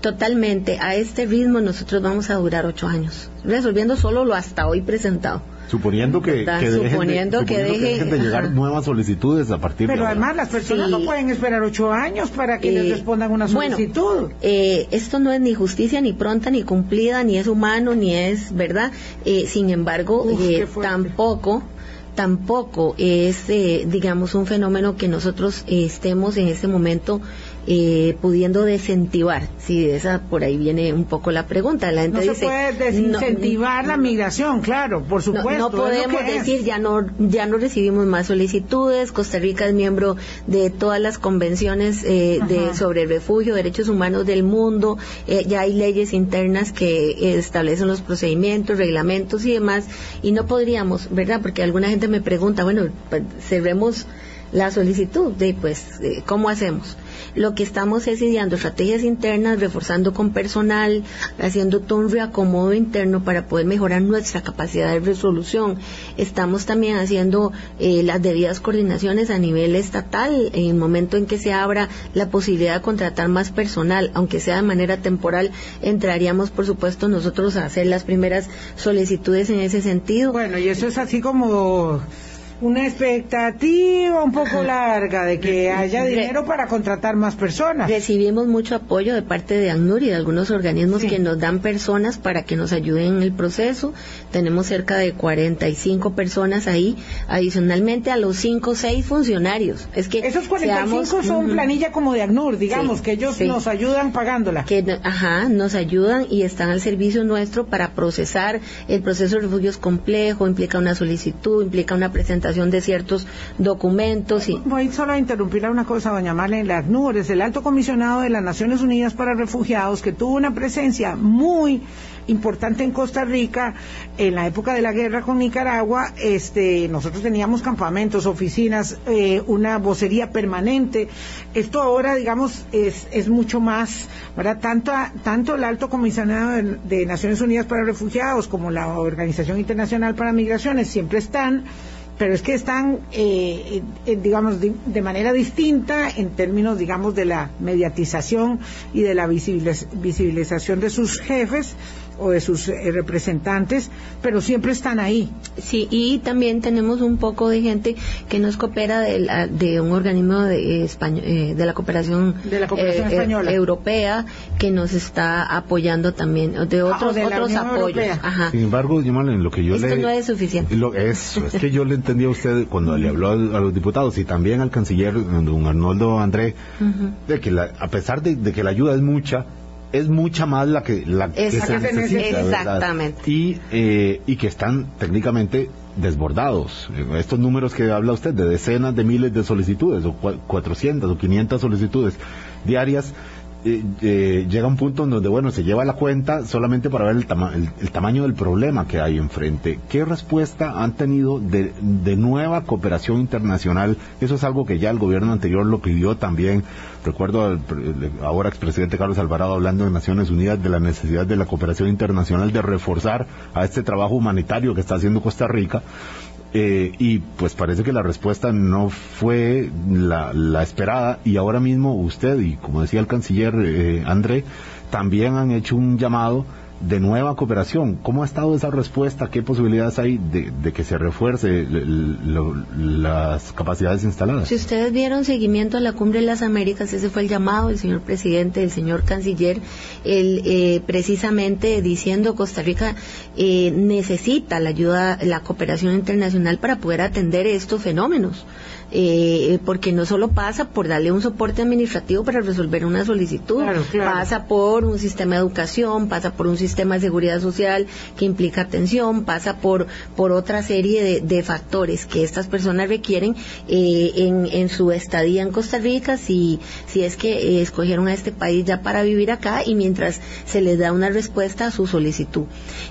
Totalmente. A este ritmo nosotros vamos a durar ocho años, resolviendo solo lo hasta hoy presentado Suponiendo que, suponiendo que, dejen de llegar nuevas solicitudes a partir Pero de además las personas no pueden esperar ocho años para que les eh, respondan una solicitud. Bueno, eh, esto no es ni justicia ni pronta ni cumplida ni es humano ni es verdad. Eh, sin embargo, tampoco tampoco es, digamos, un fenómeno que nosotros estemos en este momento eh, pudiendo desincentivar. Si esa por ahí viene un poco la pregunta. La gente no se puede desincentivar la migración, claro, por supuesto. No, podemos decir ya no ya no recibimos más solicitudes. Costa Rica es miembro de todas las convenciones eh, de sobre refugio, derechos humanos del mundo. Eh, ya hay leyes internas que establecen los procedimientos, reglamentos y demás. Y no podríamos, ¿verdad? Porque alguna gente me pregunta, bueno, pues, cerremos la solicitud de pues cómo hacemos lo que estamos es ideando estrategias internas, reforzando con personal, haciendo todo un reacomodo interno para poder mejorar nuestra capacidad de resolución. Estamos también haciendo eh, las debidas coordinaciones a nivel estatal en el momento en que se abra la posibilidad de contratar más personal, aunque sea de manera temporal, entraríamos, por supuesto, nosotros a hacer las primeras solicitudes en ese sentido. Bueno, y eso es así como una expectativa un poco larga de que haya dinero para contratar más personas. Recibimos mucho apoyo de parte de ANUR y de algunos organismos que nos dan personas para que nos ayuden en el proceso. Tenemos cerca de 45 personas ahí, adicionalmente a los 5 o 6 funcionarios. Es que Esos 45 son planilla como de ANUR, digamos, que ellos nos ayudan pagándola. Que, ajá, nos ayudan y están al servicio nuestro para procesar. El proceso de refugio es complejo, implica una solicitud, implica una presentación de ciertos documentos. Y... Voy solo a interrumpir una cosa, doña Marlene Las Nubes, el alto comisionado de las Naciones Unidas para Refugiados, que tuvo una presencia muy importante en Costa Rica en la época de la guerra con Nicaragua este nosotros teníamos campamentos oficinas eh, una vocería permanente esto ahora digamos es, es mucho más verdad tanto tanto el alto comisionado de, de Naciones Unidas para Refugiados como la Organización Internacional para Migraciones siempre están pero es que están, eh, eh, digamos, de, manera distinta en términos, digamos, de la mediatización y de la visibilización de sus jefes o de sus eh, representantes, pero siempre están ahí. Sí, y también tenemos un poco de gente que nos coopera de, de un organismo de, eh, de la cooperación, de la cooperación eh, europea que nos está apoyando también, de ah, otros, otros apoyos. Sin embargo, en lo que yo Esto no es suficiente. Lo, es, es que yo le entendí a usted cuando le habló a, los diputados y también al canciller, don Arnoldo André, de que a pesar de que la ayuda es mucha, es mucha más la que, la que se necesita. Exactamente. Y, eh, y que están técnicamente desbordados. Estos números que habla usted de decenas de miles de solicitudes, o 400 o 500 solicitudes diarias, eh, eh, llega un punto en donde, bueno, se lleva la cuenta solamente para ver el, el, tamaño del problema que hay enfrente. ¿Qué respuesta han tenido de, nueva cooperación internacional? Eso es algo que ya el gobierno anterior lo pidió también. Recuerdo al ahora expresidente Carlos Alvarado hablando de Naciones Unidas de la necesidad de la cooperación internacional de reforzar a este trabajo humanitario que está haciendo Costa Rica. Eh, y pues parece que la respuesta no fue la, la, esperada. Y ahora mismo usted y como decía el canciller eh, André también han hecho un llamado de nueva cooperación. ¿Cómo ha estado esa respuesta? ¿Qué posibilidades hay de, que se refuerce las capacidades instaladas? Si ustedes vieron seguimiento a la Cumbre de las Américas, ese fue el llamado del señor presidente, del señor canciller, el, eh, precisamente diciendo Costa Rica eh, necesita la ayuda, la cooperación internacional para poder atender estos fenómenos eh, porque no solo pasa por darle un soporte administrativo para resolver una solicitud, pasa por un sistema de educación, pasa por un sistema de seguridad social que implica atención, pasa por, por otra serie de, factores que estas personas requieren eh, en, en, su estadía en Costa Rica, si, si es que eh, escogieron a este país ya para vivir acá y mientras se les da una respuesta a su solicitud.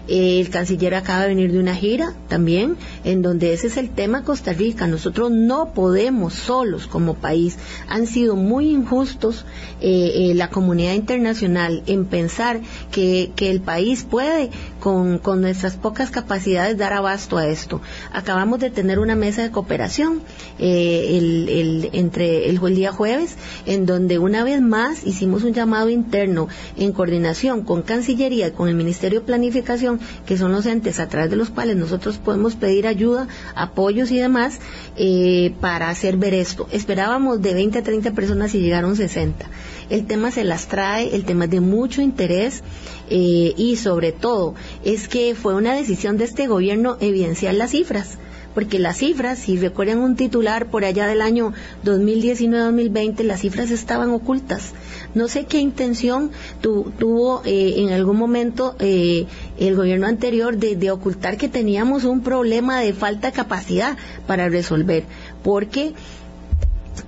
El canciller acaba de venir de una gira también, en donde ese es el tema Costa Rica. Nosotros no podemos podemos solos como país. Han sido muy injustos eh, eh, la comunidad internacional en pensar que, que el país puede, con, con nuestras pocas capacidades, dar abasto a esto. Acabamos de tener una mesa de cooperación eh, el, el, entre el, el día jueves, en donde una vez más hicimos un llamado interno en coordinación con Cancillería, con el Ministerio de Planificación, que son los entes a través de los cuales nosotros podemos pedir ayuda, apoyos y demás eh, para hacer ver esto. Esperábamos de 20 a 30 personas y llegaron 60. El tema se las trae, el tema es de mucho interés eh, y sobre todo es que fue una decisión de este gobierno evidenciar las cifras porque las cifras, si recuerdan un titular por allá del año 2019-2020, las cifras estaban ocultas. No sé qué intención tuvo eh, en algún momento eh, el gobierno anterior de, ocultar que teníamos un problema de falta de capacidad para resolver, porque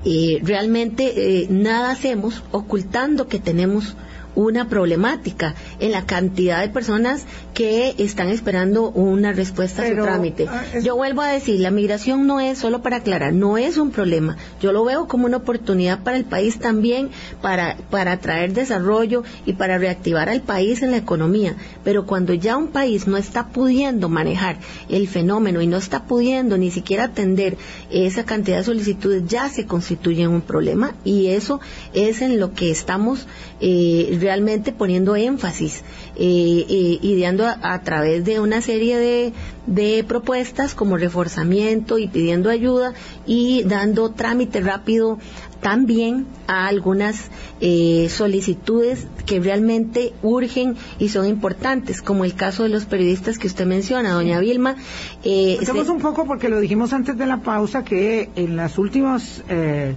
eh, realmente nada hacemos ocultando que tenemos una problemática en la cantidad de personas que están esperando una respuesta a su trámite. Ah, Yo vuelvo a decir, la migración no es, solo para aclarar, no es un problema. Yo lo veo como una oportunidad para el país también, para, para traer desarrollo y para reactivar al país en la economía. Pero cuando ya un país no está pudiendo manejar el fenómeno y no está pudiendo ni siquiera atender esa cantidad de solicitudes, ya se constituye un problema y eso es en lo que estamos eh, realmente poniendo énfasis, eh, eh, ideando a, través de una serie de, de propuestas como reforzamiento y pidiendo ayuda y dando trámite rápido también a algunas eh, solicitudes que realmente urgen y son importantes, como el caso de los periodistas que usted menciona, doña Vilma. Eh, un poco porque lo dijimos antes de la pausa que en las últimas eh,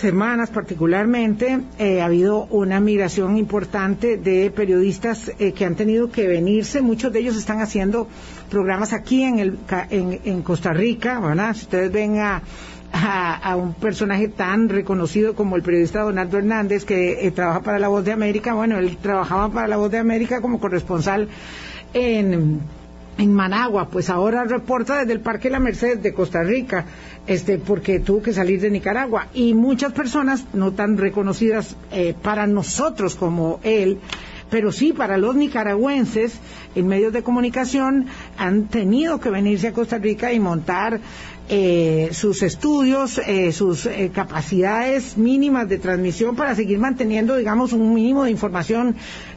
semanas particularmente eh, ha habido una migración importante de periodistas eh, que han tenido que venirse. Muchos de ellos están haciendo programas aquí en, el, en, Costa Rica, ¿verdad? Si ustedes ven a, a, un personaje tan reconocido como el periodista Donaldo Hernández, que eh, trabaja para La Voz de América, bueno, él trabajaba para La Voz de América como corresponsal en en Managua, pues ahora reporta desde el Parque La Merced de Costa Rica, este, porque tuvo que salir de Nicaragua. Y muchas personas, no tan reconocidas eh, para nosotros como él, pero sí para los nicaragüenses en medios de comunicación han tenido que venirse a Costa Rica y montar eh, sus estudios, eh, sus capacidades mínimas de transmisión para seguir manteniendo, digamos, un mínimo de información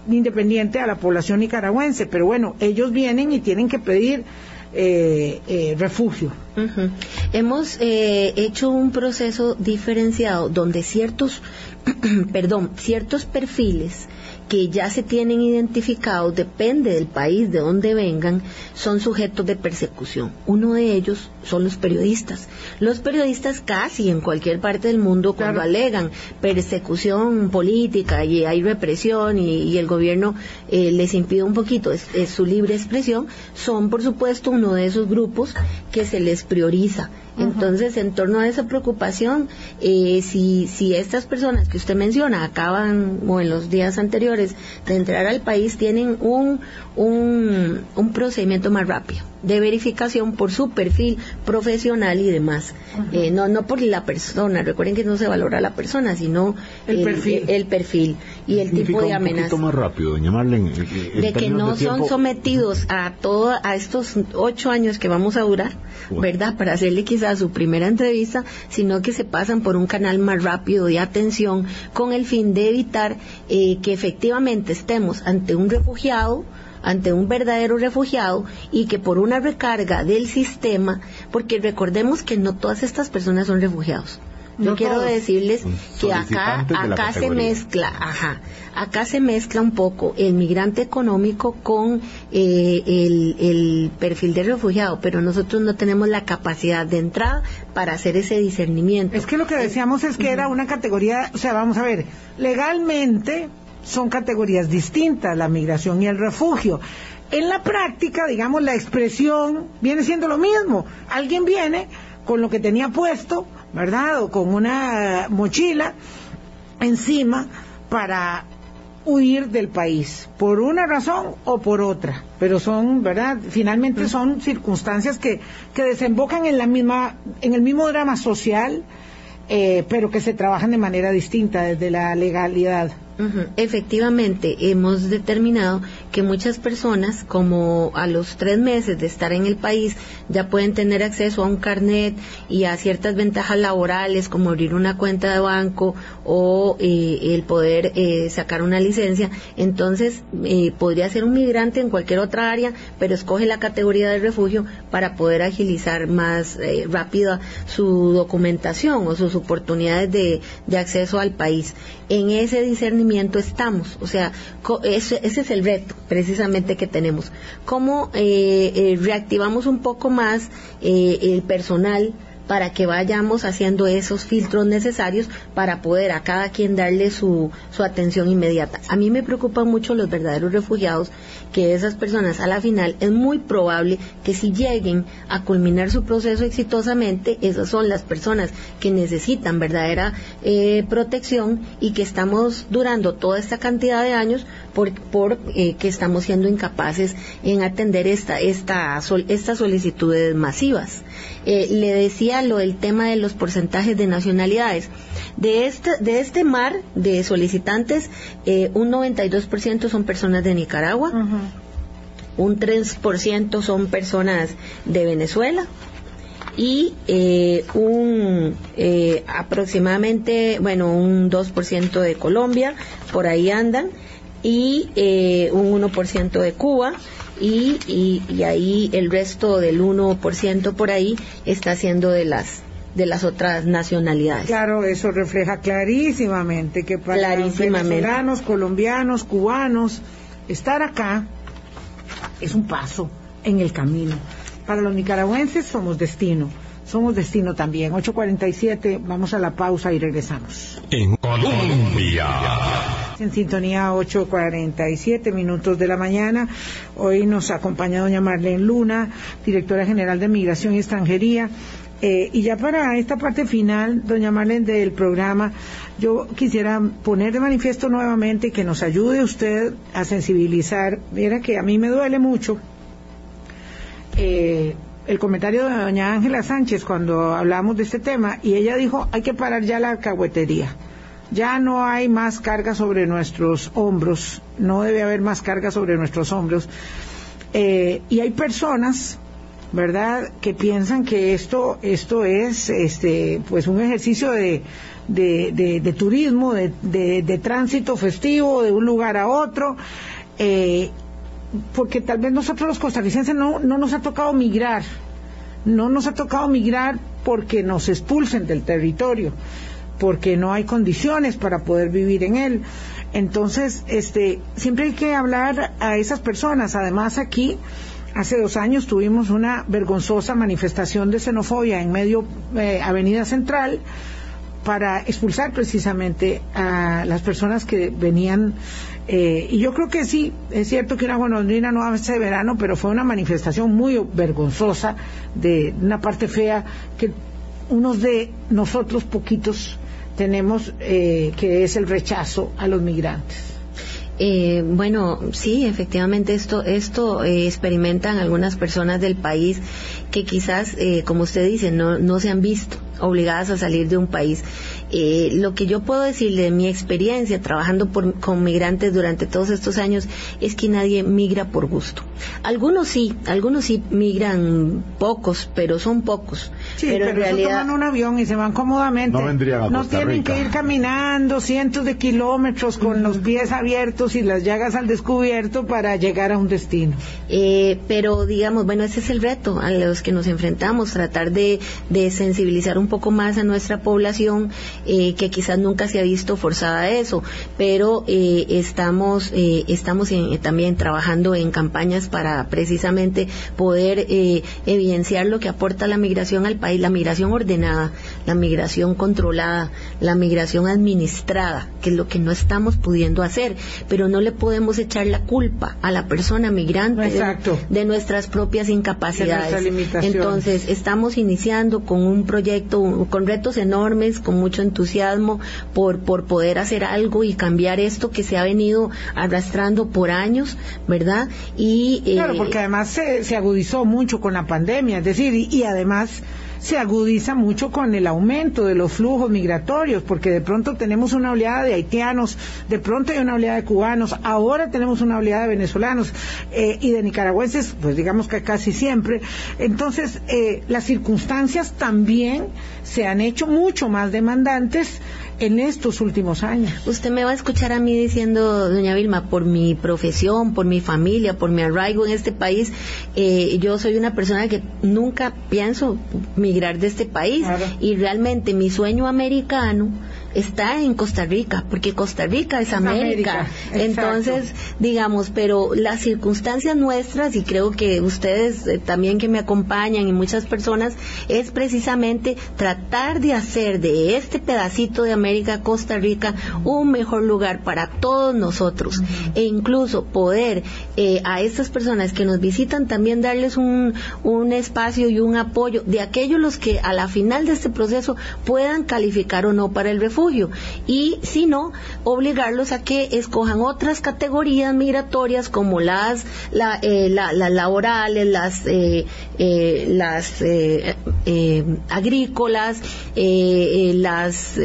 independiente a la población nicaragüense. Pero bueno, ellos vienen y tienen que pedir eh, Hemos eh, hecho un proceso diferenciado donde ciertos, perdón, ciertos perfiles que ya se tienen identificados, depende del país de donde vengan, son sujetos de persecución. Uno de ellos son los periodistas. Los periodistas casi en cualquier parte del mundo cuando alegan persecución política y hay represión y, el gobierno eh, les impide un poquito su libre expresión, son por supuesto uno de esos grupos que se les prioriza entonces, en torno a esa preocupación, eh, si, si estas personas que usted menciona acaban, o en los días anteriores, de entrar al país, tienen un, un, un procedimiento más rápido de verificación por su perfil profesional y demás. eh, no, no por la persona, recuerden que no se valora la persona, sino el, perfil. El, perfil y el tipo de amenaza. Un más rápido, doña Marlene. de que no son sometidos a todo, a estos ocho años que vamos a durar, ¿verdad? Para hacerle quizás su primera entrevista, sino que se pasan por un canal más rápido de atención con el fin de evitar eh, que efectivamente estemos ante un refugiado ante un verdadero refugiado y que por una recarga del sistema, porque recordemos que no todas estas personas son refugiados. Yo quiero decirles que acá, acá se mezcla, ajá, acá se mezcla un poco el migrante económico con eh, el, el, perfil de refugiado, pero nosotros no tenemos la capacidad de entrada para hacer ese discernimiento. Es que lo que decíamos es que era una categoría, o sea, vamos a ver, legalmente son categorías distintas, la migración y el refugio. En la práctica, digamos, la expresión viene siendo lo mismo. Alguien viene con lo que tenía puesto, ¿verdad? O con una mochila encima para huir del país, por una razón o por otra, pero son, ¿verdad? Finalmente son circunstancias que, que desembocan en la misma, en el mismo drama social, eh, pero que se trabajan de manera distinta desde la legalidad. Efectivamente, hemos determinado que muchas personas, como a los tres meses de estar en el país, ya pueden tener acceso a un carnet y a ciertas ventajas laborales, como abrir una cuenta de banco o eh, el poder eh, sacar una licencia. Entonces, eh, podría ser un migrante en cualquier otra área, pero escoge la categoría de refugio para poder agilizar más rápida su documentación o sus oportunidades de, de acceso al país. En ese discernimiento estamos. O sea, ese, es el reto precisamente que tenemos. ¿Cómo eh, eh, reactivamos un poco más eh, el personal? Para que vayamos haciendo esos filtros necesarios para poder a cada quien darle su, su atención inmediata. A mí me preocupan mucho los verdaderos refugiados que esas personas a la final es muy probable que si lleguen a culminar su proceso exitosamente, esas son las personas que necesitan verdadera eh, protección y que estamos durando toda esta cantidad de años por, por eh, que estamos siendo incapaces en atender esta, esta, estas solicitudes masivas. Eh, le decía lo del tema de los porcentajes de nacionalidades. De este, de este mar de solicitantes, eh, un 92% son personas de Nicaragua, un 3% son personas de Venezuela y eh, un eh, aproximadamente, bueno, un 2% de Colombia, por ahí andan, y eh, un 1% de Cuba. Y, y, y, ahí el resto del 1% por ahí está siendo de las de las otras nacionalidades. Claro, eso refleja clarísimamente que para los venezolanos, colombianos, cubanos, estar acá es un paso en el camino. Para los nicaragüenses somos destino. Somos destino también. 8.47, vamos a la pausa y regresamos. En Colombia. En sintonía 8.47 minutos de la mañana. Hoy nos acompaña doña Marlene Luna, directora general de Migración y Extranjería. Eh, y ya para esta parte final, doña Marlene, del programa, yo quisiera poner de manifiesto nuevamente que nos ayude usted a sensibilizar. Mira que a mí me duele mucho eh, el comentario de doña Ángela Sánchez cuando hablamos de este tema y ella dijo hay que parar ya la alcahuetería. Ya no hay más carga sobre nuestros hombros, no debe haber más carga sobre nuestros hombros. Eh, y hay personas ¿verdad? Que piensan que esto, esto es, este, pues un ejercicio de, de, turismo, de, de, tránsito festivo de un lugar a otro, eh, porque tal vez nosotros los costarricenses no, no nos ha tocado migrar, no nos ha tocado migrar porque nos expulsen del territorio, porque no hay condiciones para poder vivir en él. Entonces, este, siempre hay que hablar a esas personas. Además, aquí, Hace dos años tuvimos una vergonzosa manifestación de xenofobia en medio eh, Avenida Central para expulsar precisamente a las personas que venían. Eh, y yo creo que sí, es cierto que una golondrina no hace verano, pero fue una manifestación muy vergonzosa de una parte fea que unos de nosotros poquitos tenemos, eh, que es el rechazo a los migrantes. Eh, bueno, sí, efectivamente esto, esto eh, experimentan algunas personas del país que quizás, eh, como usted dice, no, no se han visto obligadas a salir de un país. Eh, lo que yo puedo decir de mi experiencia trabajando con migrantes durante todos estos años es que nadie migra por gusto. Algunos sí, algunos sí migran pocos, pero son pocos. Sí, pero, en realidad toman un avión y se van cómodamente. No vendrían a No tienen que ir caminando cientos de kilómetros con los pies abiertos y las llagas al descubierto para llegar a un destino. Eh, pero digamos, bueno, ese es el reto a los que nos enfrentamos, tratar de, de sensibilizar un poco más a nuestra población eh, que quizás nunca se ha visto forzada a eso, pero eh, estamos, eh, estamos también trabajando en campañas para precisamente poder evidenciar lo que aporta la migración al país, la migración ordenada, la migración controlada, la migración administrada, que es lo que no estamos pudiendo hacer, pero no le podemos echar la culpa a la persona migrante de, nuestras propias incapacidades. Entonces, estamos iniciando con un proyecto, con retos enormes, con mucho entusiasmo por, por poder hacer algo y cambiar esto que se ha venido arrastrando por años, ¿verdad? Y, eh, claro, porque además se, se, agudizó mucho con la pandemia, es decir, y, además se agudiza mucho con el aumento de los flujos migratorios, porque de pronto tenemos una oleada de haitianos, de pronto hay una oleada de cubanos, ahora tenemos una oleada de venezolanos eh, y de nicaragüenses, pues digamos que casi siempre. Entonces, eh, las circunstancias también se han hecho mucho más demandantes en estos últimos años. Usted me va a escuchar a mí diciendo, doña Vilma, por mi profesión, por mi familia, por mi arraigo en este país, eh, yo soy una persona que nunca pienso migrar de este país y realmente mi sueño americano está en Costa Rica, porque Costa Rica es, América. Entonces, digamos, pero las circunstancias nuestras, y creo que ustedes eh, también que me acompañan y muchas personas, es precisamente tratar de hacer de este pedacito de América, Costa Rica, un mejor lugar para todos nosotros. E incluso poder eh, a estas personas que nos visitan también darles un, un espacio y un apoyo de aquellos los que a la final de este proceso puedan calificar o no para el refugio. Y si no, obligarlos a que escojan otras categorías migratorias como las la, eh, las laborales, las eh, las agrícolas, las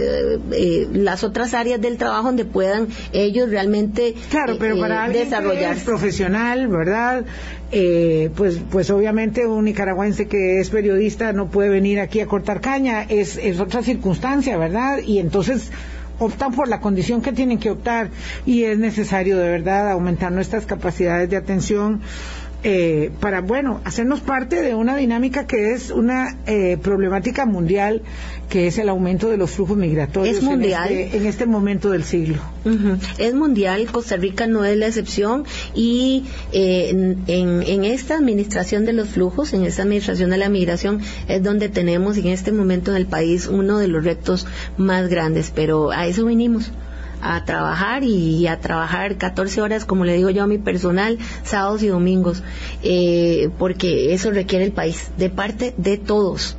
las otras áreas del trabajo donde puedan ellos realmente claro, pero para desarrollar ¿verdad? Eh, pues, pues obviamente un nicaragüense que es periodista no puede venir aquí a cortar caña, es, es otra circunstancia, ¿verdad? Y entonces optan por la condición que tienen que optar y es necesario de verdad aumentar nuestras capacidades de atención eh, para, bueno, hacernos parte de una dinámica que es una eh, problemática mundial, que es el aumento de los flujos migratorios es mundial. En, este, en este momento del siglo. Es mundial, Costa Rica no es la excepción y eh, en, en, esta administración de los flujos, en esta administración de la migración, es donde tenemos en este momento en el país uno de los retos más grandes, pero a eso vinimos a trabajar y a trabajar 14 horas, como le digo yo a mi personal, sábados y domingos, eh, porque eso requiere el país, de parte de todos.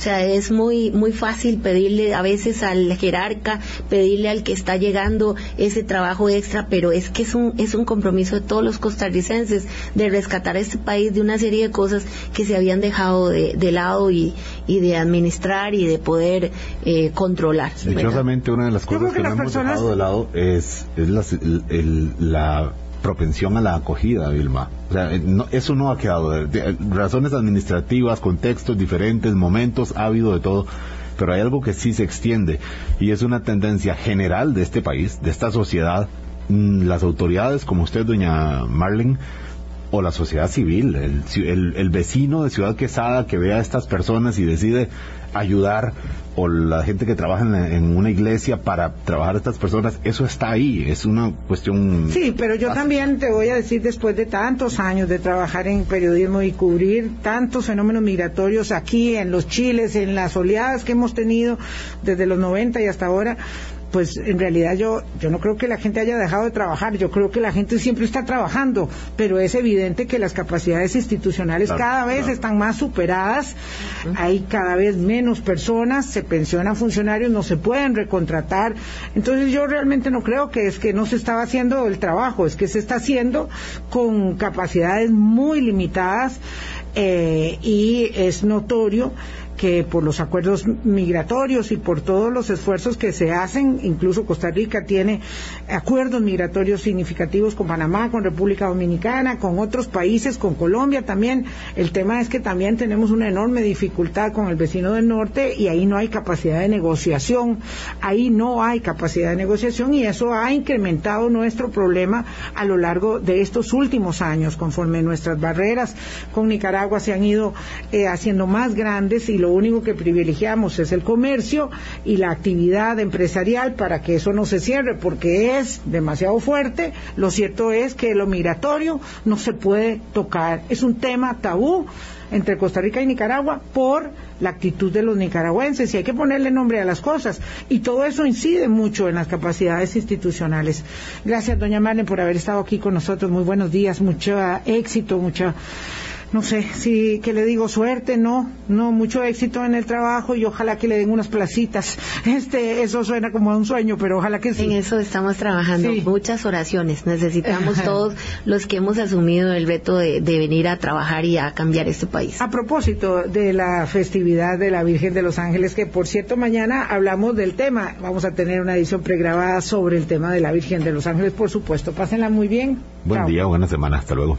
O sea, es muy, muy fácil pedirle a veces al jerarca, pedirle al que está llegando ese trabajo extra, pero es que es un, es un compromiso de todos los costarricenses de rescatar a este país de una serie de cosas que se habían dejado de, lado y, y, de administrar y de poder eh, controlar. Dichosamente, una de las cosas que, no hemos dejado de lado es, es la, la propensión a la acogida, Vilma. O sea, eh, eso no ha quedado. razones administrativas, contextos diferentes, momentos, ha habido de todo. Pero hay algo que sí se extiende y es una tendencia general de este país, de esta sociedad. Mm, las autoridades, como usted, doña Marlene, o la sociedad civil, el, el, vecino de Ciudad Quesada que ve a estas personas y decide ayudar, o la gente que trabaja en, una iglesia para trabajar a estas personas, eso está ahí, es una cuestión... Sí, pero yo también te voy a decir, después de tantos años de trabajar en periodismo y cubrir tantos fenómenos migratorios aquí, en los chiles, en las oleadas que hemos tenido desde los 90 y hasta ahora, pues en realidad yo, yo no creo que la gente haya dejado de trabajar, yo creo que la gente siempre está trabajando, pero es evidente que las capacidades institucionales cada vez están más superadas, hay cada vez menos personas, se pensionan funcionarios, no se pueden recontratar, entonces yo realmente no creo que es que no se estaba haciendo el trabajo, es que se está haciendo con capacidades muy limitadas eh, y es notorio que por los acuerdos migratorios y por todos los esfuerzos que se hacen, incluso Costa Rica tiene acuerdos migratorios significativos con Panamá, con República Dominicana, con otros países, con Colombia también. El tema es que también tenemos una enorme dificultad con el vecino del norte y ahí no hay capacidad de negociación, ahí no hay capacidad de negociación y eso ha incrementado nuestro problema a lo largo de estos últimos años, conforme nuestras barreras con Nicaragua se han ido eh, haciendo más grandes y lo lo único que privilegiamos es el comercio y la actividad empresarial para que eso no se cierre porque es demasiado fuerte. Lo cierto es que lo migratorio no se puede tocar. Es un tema tabú entre Costa Rica y Nicaragua por la actitud de los nicaragüenses y hay que ponerle nombre a las cosas y todo eso incide mucho en las capacidades institucionales. Gracias, doña Marlene, por haber estado aquí con nosotros. Muy buenos días, mucho éxito, mucha no sé, si que le digo suerte, no, no, mucho éxito en el trabajo y ojalá que le den unas placitas. Este, eso suena como a un sueño, pero ojalá que sí. En eso estamos trabajando, muchas oraciones. Necesitamos todos los que hemos asumido el reto de, venir a trabajar y a cambiar este país. A propósito de la festividad de la Virgen de los Ángeles, que por cierto mañana hablamos del tema, vamos a tener una edición pregrabada sobre el tema de la Virgen de los Ángeles, por supuesto. Pásenla muy bien. Buen día, buena semana, hasta luego.